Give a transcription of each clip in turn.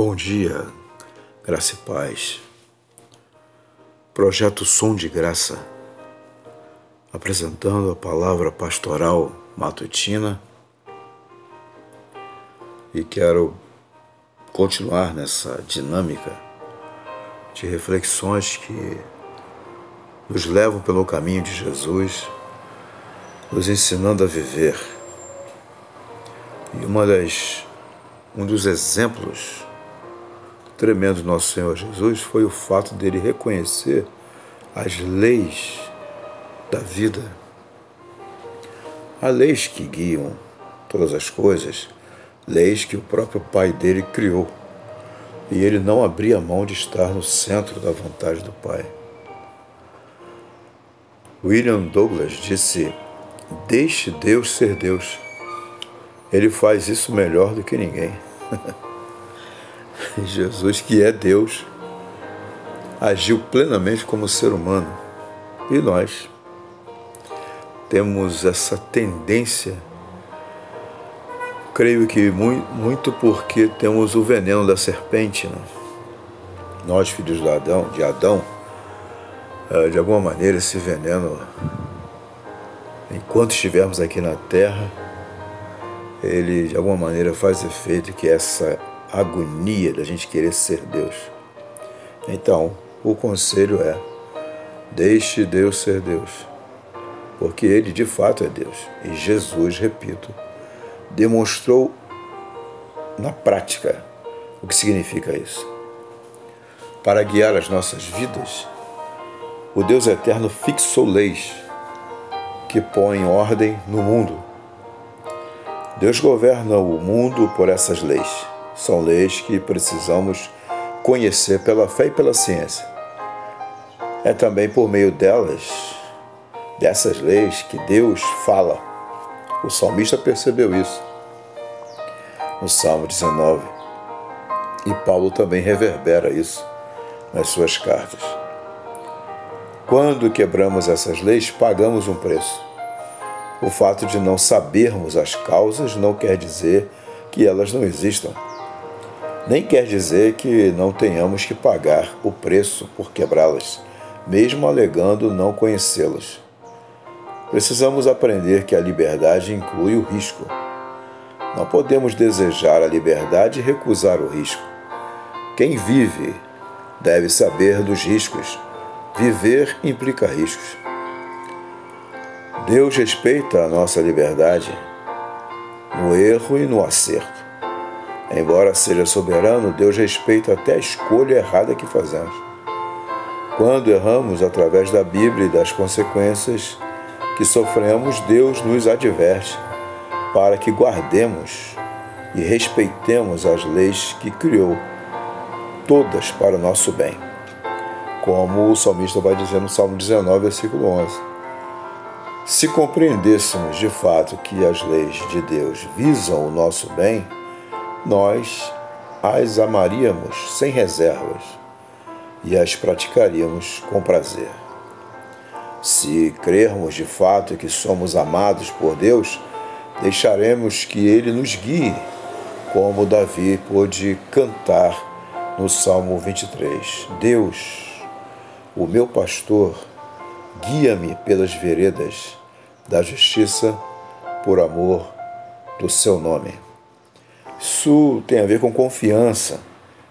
Bom dia, graça e paz. Projeto Som de Graça, apresentando a palavra pastoral matutina e quero continuar nessa dinâmica de reflexões que nos levam pelo caminho de Jesus, nos ensinando a viver. E uma das um dos exemplos tremendos do nosso Senhor Jesus foi o fato dele reconhecer as leis da vida. Há leis que guiam todas as coisas, leis que o próprio Pai dele criou. E ele não abria mão de estar no centro da vontade do Pai. William Douglas disse: Deixe Deus ser Deus. Ele faz isso melhor do que ninguém. Jesus, que é Deus, agiu plenamente como ser humano. E nós temos essa tendência, creio que muito porque temos o veneno da serpente. Né? Nós, filhos de Adão, de Adão, eh, de alguma maneira esse veneno, enquanto estivermos aqui na terra, ele de alguma maneira faz efeito que essa agonia da gente querer ser Deus. Então, o conselho é: deixe Deus ser Deus, porque Ele de fato é Deus. E Jesus, repito, demonstrou na prática o que significa isso. Para guiar as nossas vidas, o Deus eterno fixou leis que põem ordem no mundo. Deus governa o mundo por essas leis. São leis que precisamos conhecer pela fé e pela ciência. É também por meio delas, dessas leis, que Deus fala. O salmista percebeu isso no Salmo 19. E Paulo também reverbera isso nas suas cartas. Quando quebramos essas leis, pagamos um preço. O fato de não sabermos as causas não quer dizer que elas não existam nem quer dizer que não tenhamos que pagar o preço por quebrá-las, mesmo alegando não conhecê-las. Precisamos aprender que a liberdade inclui o risco. Não podemos desejar a liberdade e recusar o risco. Quem vive deve saber dos riscos. Viver implica riscos. Deus respeita a nossa liberdade no erro e no acerto. Embora seja soberano, Deus respeita até a escolha errada que fazemos. Quando erramos através da Bíblia e das consequências que sofremos, Deus nos adverte para que guardemos e respeitemos as leis que criou, todas para o nosso bem. Como o salmista vai dizer no Salmo 19, versículo 11. Se compreendêssemos de fato que as leis de Deus visam o nosso bem, nós as amaríamos sem reservas e as praticaríamos com prazer. Se crermos de fato que somos amados por Deus, deixaremos que Ele nos guie, como Davi pôde cantar no Salmo 23. Deus, o meu pastor, guia-me pelas veredas da justiça por amor do seu nome. Isso tem a ver com confiança,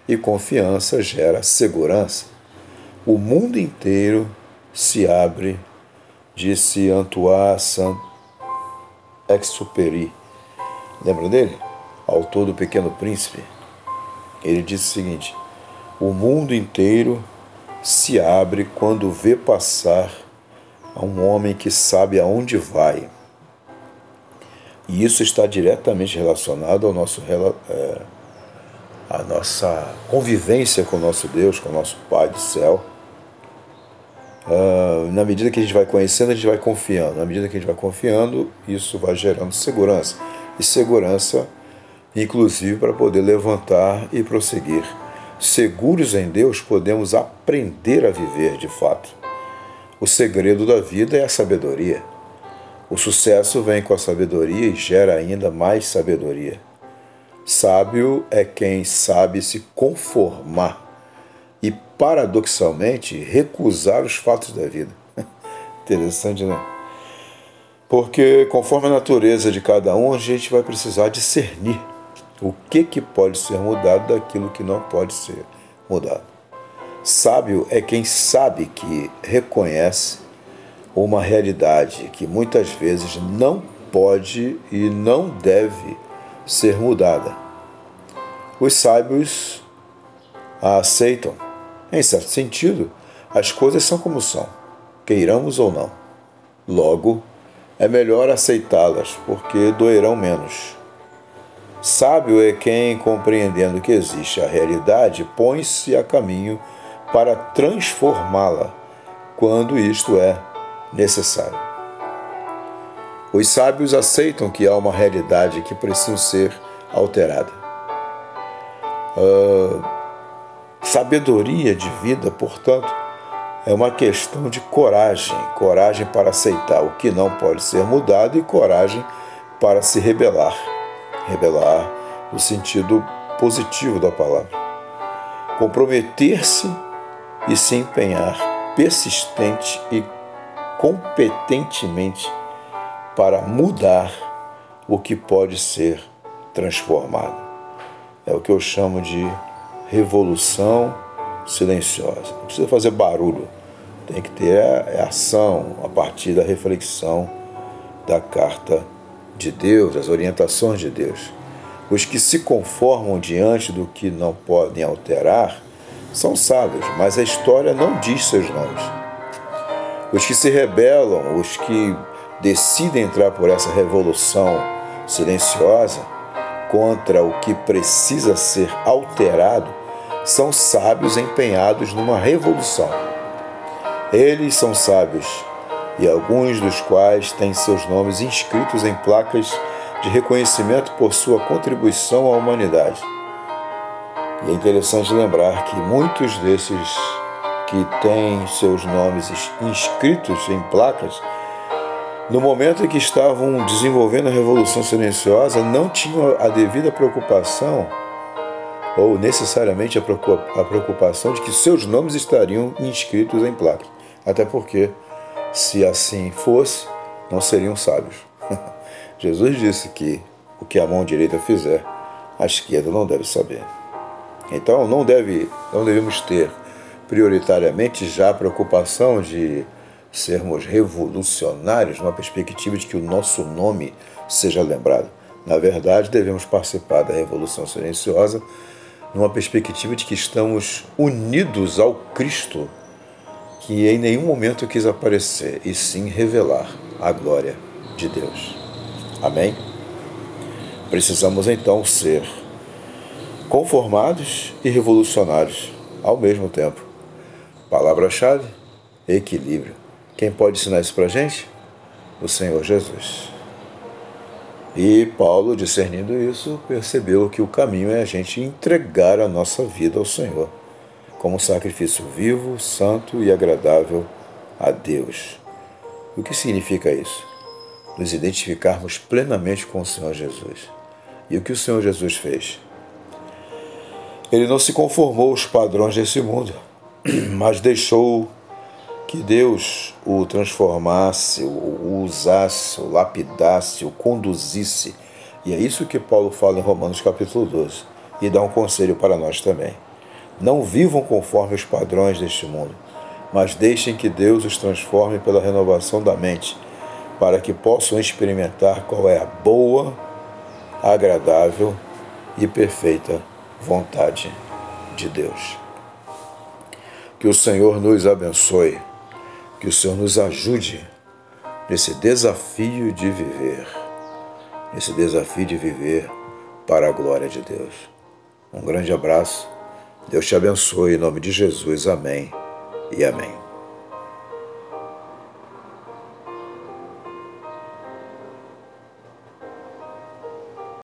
e confiança gera segurança. O mundo inteiro se abre, disse Antoine Saint-Exupéry. Lembra dele? Autor do Pequeno Príncipe. Ele disse o seguinte: O mundo inteiro se abre quando vê passar a um homem que sabe aonde vai e isso está diretamente relacionado ao nosso, é, à nossa convivência com o nosso Deus, com o nosso Pai do céu. Uh, na medida que a gente vai conhecendo, a gente vai confiando. Na medida que a gente vai confiando, isso vai gerando segurança. E segurança, inclusive, para poder levantar e prosseguir. Seguros em Deus, podemos aprender a viver de fato. O segredo da vida é a sabedoria. O sucesso vem com a sabedoria e gera ainda mais sabedoria. Sábio é quem sabe se conformar e, paradoxalmente, recusar os fatos da vida. Interessante, né? Porque, conforme a natureza de cada um, a gente vai precisar discernir o que, que pode ser mudado daquilo que não pode ser mudado. Sábio é quem sabe que reconhece uma realidade que muitas vezes não pode e não deve ser mudada. Os sábios a aceitam. Em certo sentido, as coisas são como são, queiramos ou não. Logo, é melhor aceitá-las, porque doerão menos. Sábio é quem, compreendendo que existe a realidade, põe-se a caminho para transformá-la, quando isto é necessário. Os sábios aceitam que há uma realidade que precisa ser alterada. Uh, sabedoria de vida, portanto, é uma questão de coragem coragem para aceitar o que não pode ser mudado e coragem para se rebelar rebelar no sentido positivo da palavra. Comprometer-se e se empenhar persistente e competentemente para mudar o que pode ser transformado. É o que eu chamo de revolução silenciosa. Não precisa fazer barulho, tem que ter a ação a partir da reflexão da carta de Deus, as orientações de Deus. Os que se conformam diante do que não podem alterar são sábios, mas a história não diz seus nomes. Os que se rebelam, os que decidem entrar por essa revolução silenciosa contra o que precisa ser alterado, são sábios empenhados numa revolução. Eles são sábios e alguns dos quais têm seus nomes inscritos em placas de reconhecimento por sua contribuição à humanidade. E é interessante lembrar que muitos desses que têm seus nomes inscritos em placas, no momento em que estavam desenvolvendo a Revolução Silenciosa, não tinham a devida preocupação, ou necessariamente a preocupação, de que seus nomes estariam inscritos em placas. Até porque se assim fosse, não seriam sábios. Jesus disse que o que a mão direita fizer, a esquerda não deve saber. Então não deve, não devemos ter prioritariamente já a preocupação de sermos revolucionários numa perspectiva de que o nosso nome seja lembrado. Na verdade, devemos participar da revolução silenciosa numa perspectiva de que estamos unidos ao Cristo que em nenhum momento quis aparecer, e sim revelar a glória de Deus. Amém? Precisamos então ser conformados e revolucionários ao mesmo tempo. Palavra-chave: equilíbrio. Quem pode ensinar isso para a gente? O Senhor Jesus. E Paulo, discernindo isso, percebeu que o caminho é a gente entregar a nossa vida ao Senhor como sacrifício vivo, santo e agradável a Deus. O que significa isso? Nos identificarmos plenamente com o Senhor Jesus. E o que o Senhor Jesus fez? Ele não se conformou aos padrões desse mundo, mas deixou que Deus o transformasse, o usasse, o lapidasse, o conduzisse. E é isso que Paulo fala em Romanos capítulo 12 e dá um conselho para nós também. Não vivam conforme os padrões deste mundo, mas deixem que Deus os transforme pela renovação da mente, para que possam experimentar qual é a boa, agradável e perfeita vontade de Deus. Que o Senhor nos abençoe, que o Senhor nos ajude nesse desafio de viver, nesse desafio de viver para a glória de Deus. Um grande abraço Deus te abençoe em nome de Jesus. Amém e amém.